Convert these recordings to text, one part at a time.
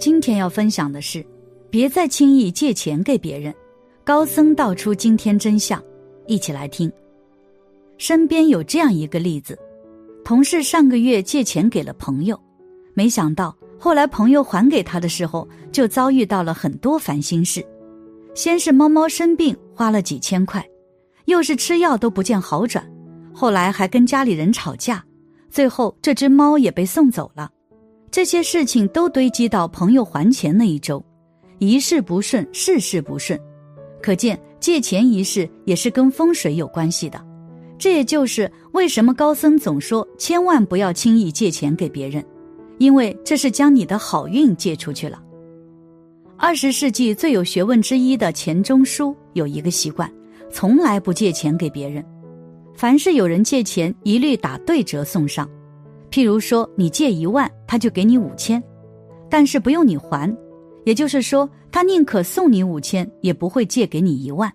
今天要分享的是，别再轻易借钱给别人。高僧道出惊天真相，一起来听。身边有这样一个例子：同事上个月借钱给了朋友，没想到后来朋友还给他的时候，就遭遇到了很多烦心事。先是猫猫生病，花了几千块，又是吃药都不见好转，后来还跟家里人吵架，最后这只猫也被送走了。这些事情都堆积到朋友还钱那一周，一事不顺，事事不顺，可见借钱一事也是跟风水有关系的。这也就是为什么高僧总说千万不要轻易借钱给别人，因为这是将你的好运借出去了。二十世纪最有学问之一的钱钟书有一个习惯，从来不借钱给别人，凡是有人借钱，一律打对折送上。譬如说，你借一万，他就给你五千，但是不用你还，也就是说，他宁可送你五千，也不会借给你一万。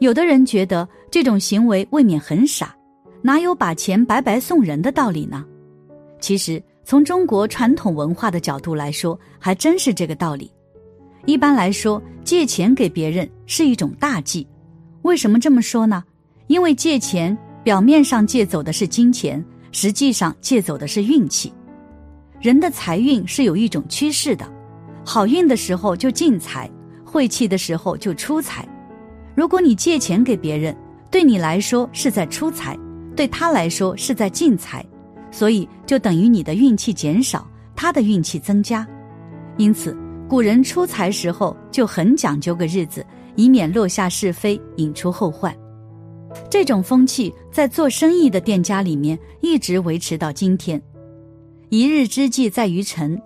有的人觉得这种行为未免很傻，哪有把钱白白送人的道理呢？其实，从中国传统文化的角度来说，还真是这个道理。一般来说，借钱给别人是一种大忌。为什么这么说呢？因为借钱表面上借走的是金钱。实际上借走的是运气，人的财运是有一种趋势的，好运的时候就进财，晦气的时候就出财。如果你借钱给别人，对你来说是在出财，对他来说是在进财，所以就等于你的运气减少，他的运气增加。因此，古人出财时候就很讲究个日子，以免落下是非，引出后患。这种风气在做生意的店家里面一直维持到今天。一日之计在于晨，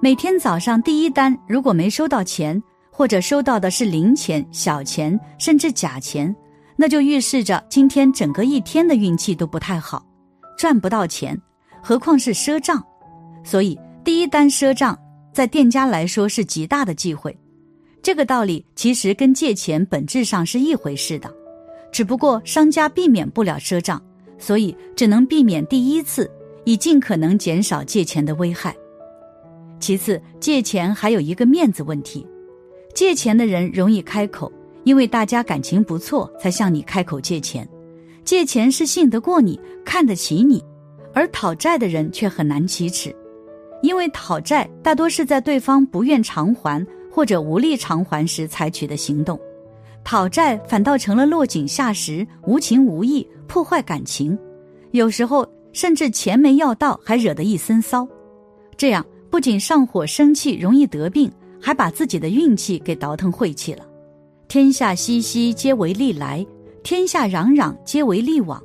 每天早上第一单如果没收到钱，或者收到的是零钱、小钱，甚至假钱，那就预示着今天整个一天的运气都不太好，赚不到钱，何况是赊账。所以第一单赊账，在店家来说是极大的忌讳。这个道理其实跟借钱本质上是一回事的。只不过商家避免不了赊账，所以只能避免第一次，以尽可能减少借钱的危害。其次，借钱还有一个面子问题，借钱的人容易开口，因为大家感情不错才向你开口借钱。借钱是信得过你，看得起你，而讨债的人却很难启齿，因为讨债大多是在对方不愿偿还或者无力偿还时采取的行动。讨债反倒成了落井下石、无情无义、破坏感情，有时候甚至钱没要到，还惹得一身骚。这样不仅上火生气，容易得病，还把自己的运气给倒腾晦气了。天下熙熙，皆为利来；天下攘攘，皆为利往。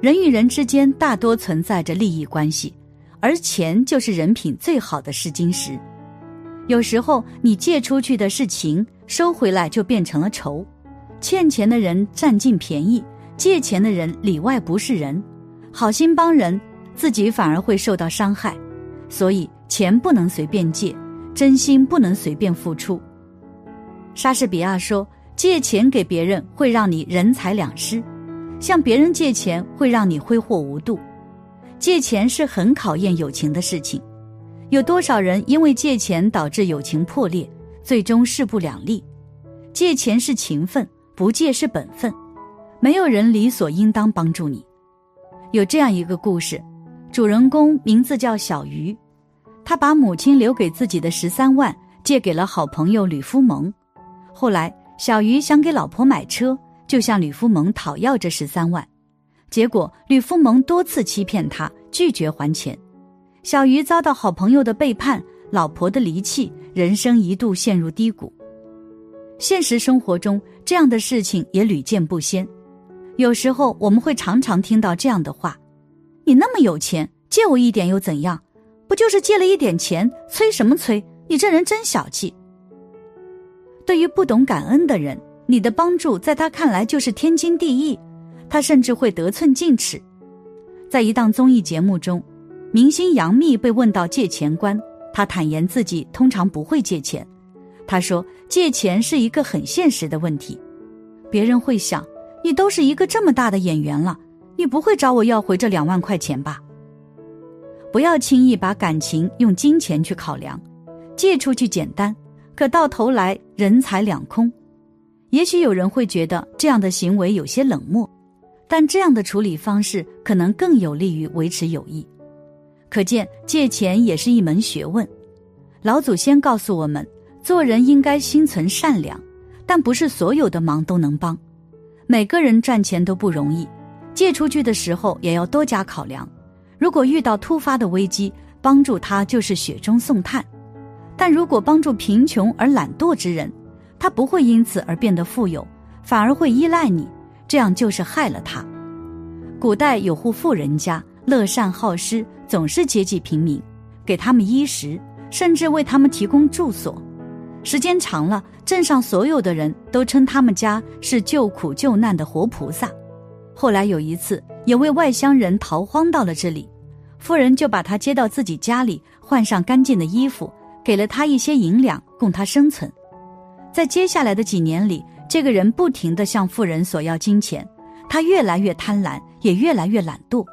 人与人之间大多存在着利益关系，而钱就是人品最好的试金石。有时候你借出去的是情。收回来就变成了仇，欠钱的人占尽便宜，借钱的人里外不是人，好心帮人，自己反而会受到伤害。所以钱不能随便借，真心不能随便付出。莎士比亚说：“借钱给别人会让你人财两失，向别人借钱会让你挥霍无度。借钱是很考验友情的事情，有多少人因为借钱导致友情破裂？”最终势不两立，借钱是情分，不借是本分，没有人理所应当帮助你。有这样一个故事，主人公名字叫小鱼，他把母亲留给自己的十三万借给了好朋友吕夫蒙。后来，小鱼想给老婆买车，就向吕夫蒙讨要这十三万，结果吕夫蒙多次欺骗他，拒绝还钱，小鱼遭到好朋友的背叛。老婆的离弃，人生一度陷入低谷。现实生活中，这样的事情也屡见不鲜。有时候，我们会常常听到这样的话：“你那么有钱，借我一点又怎样？不就是借了一点钱，催什么催？你这人真小气。”对于不懂感恩的人，你的帮助在他看来就是天经地义，他甚至会得寸进尺。在一档综艺节目中，明星杨幂被问到借钱观。她坦言自己通常不会借钱，她说借钱是一个很现实的问题。别人会想，你都是一个这么大的演员了，你不会找我要回这两万块钱吧？不要轻易把感情用金钱去考量，借出去简单，可到头来人财两空。也许有人会觉得这样的行为有些冷漠，但这样的处理方式可能更有利于维持友谊。可见借钱也是一门学问。老祖先告诉我们，做人应该心存善良，但不是所有的忙都能帮。每个人赚钱都不容易，借出去的时候也要多加考量。如果遇到突发的危机，帮助他就是雪中送炭；但如果帮助贫穷而懒惰之人，他不会因此而变得富有，反而会依赖你，这样就是害了他。古代有户富人家，乐善好施，总是接济平民，给他们衣食，甚至为他们提供住所。时间长了，镇上所有的人都称他们家是救苦救难的活菩萨。后来有一次，有位外乡人逃荒到了这里，富人就把他接到自己家里，换上干净的衣服，给了他一些银两，供他生存。在接下来的几年里，这个人不停地向富人索要金钱，他越来越贪婪，也越来越懒惰。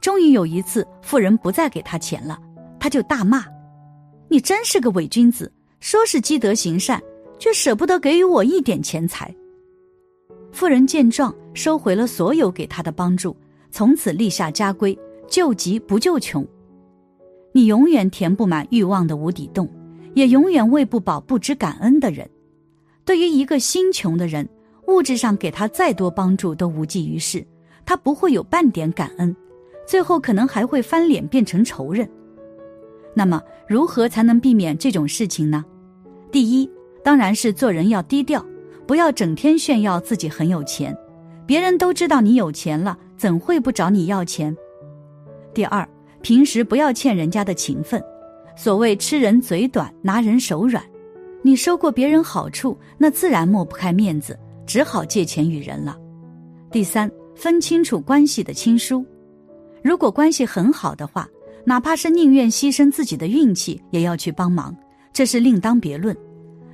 终于有一次，富人不再给他钱了，他就大骂：“你真是个伪君子！说是积德行善，却舍不得给予我一点钱财。”富人见状，收回了所有给他的帮助，从此立下家规：救急不救穷。你永远填不满欲望的无底洞，也永远喂不饱不知感恩的人。对于一个心穷的人，物质上给他再多帮助都无济于事，他不会有半点感恩，最后可能还会翻脸变成仇人。那么，如何才能避免这种事情呢？第一，当然是做人要低调，不要整天炫耀自己很有钱，别人都知道你有钱了，怎会不找你要钱？第二，平时不要欠人家的情分，所谓吃人嘴短，拿人手软。你收过别人好处，那自然抹不开面子，只好借钱与人了。第三，分清楚关系的亲疏。如果关系很好的话，哪怕是宁愿牺牲自己的运气，也要去帮忙，这是另当别论。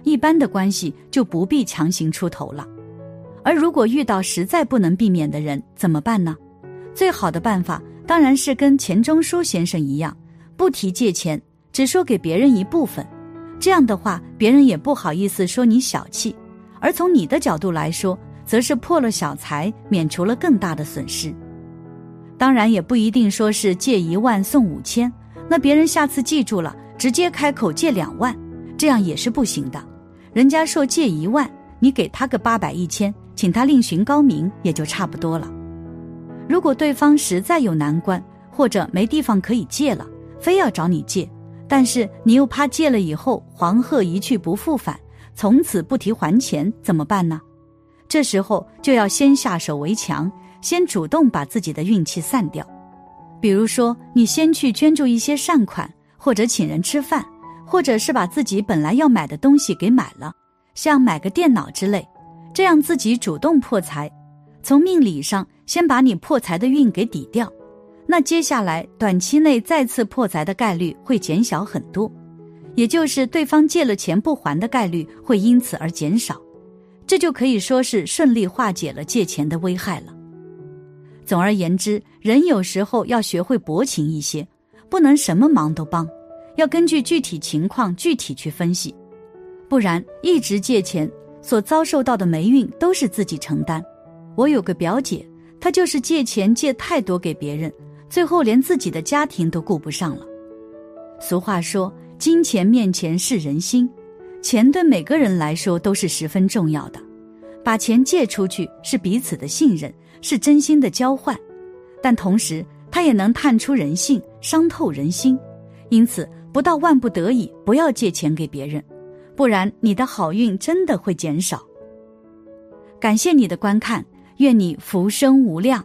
一般的关系就不必强行出头了。而如果遇到实在不能避免的人，怎么办呢？最好的办法当然是跟钱钟书先生一样，不提借钱，只说给别人一部分。这样的话，别人也不好意思说你小气，而从你的角度来说，则是破了小财，免除了更大的损失。当然，也不一定说是借一万送五千，那别人下次记住了，直接开口借两万，这样也是不行的。人家说借一万，你给他个八百一千，请他另寻高明，也就差不多了。如果对方实在有难关，或者没地方可以借了，非要找你借。但是你又怕借了以后黄鹤一去不复返，从此不提还钱，怎么办呢？这时候就要先下手为强，先主动把自己的运气散掉。比如说，你先去捐助一些善款，或者请人吃饭，或者是把自己本来要买的东西给买了，像买个电脑之类，这样自己主动破财，从命理上先把你破财的运给抵掉。那接下来短期内再次破财的概率会减小很多，也就是对方借了钱不还的概率会因此而减少，这就可以说是顺利化解了借钱的危害了。总而言之，人有时候要学会薄情一些，不能什么忙都帮，要根据具体情况具体去分析，不然一直借钱所遭受到的霉运都是自己承担。我有个表姐，她就是借钱借太多给别人。最后连自己的家庭都顾不上了。俗话说：“金钱面前是人心，钱对每个人来说都是十分重要的。把钱借出去是彼此的信任，是真心的交换，但同时它也能探出人性，伤透人心。因此，不到万不得已，不要借钱给别人，不然你的好运真的会减少。感谢你的观看，愿你福生无量。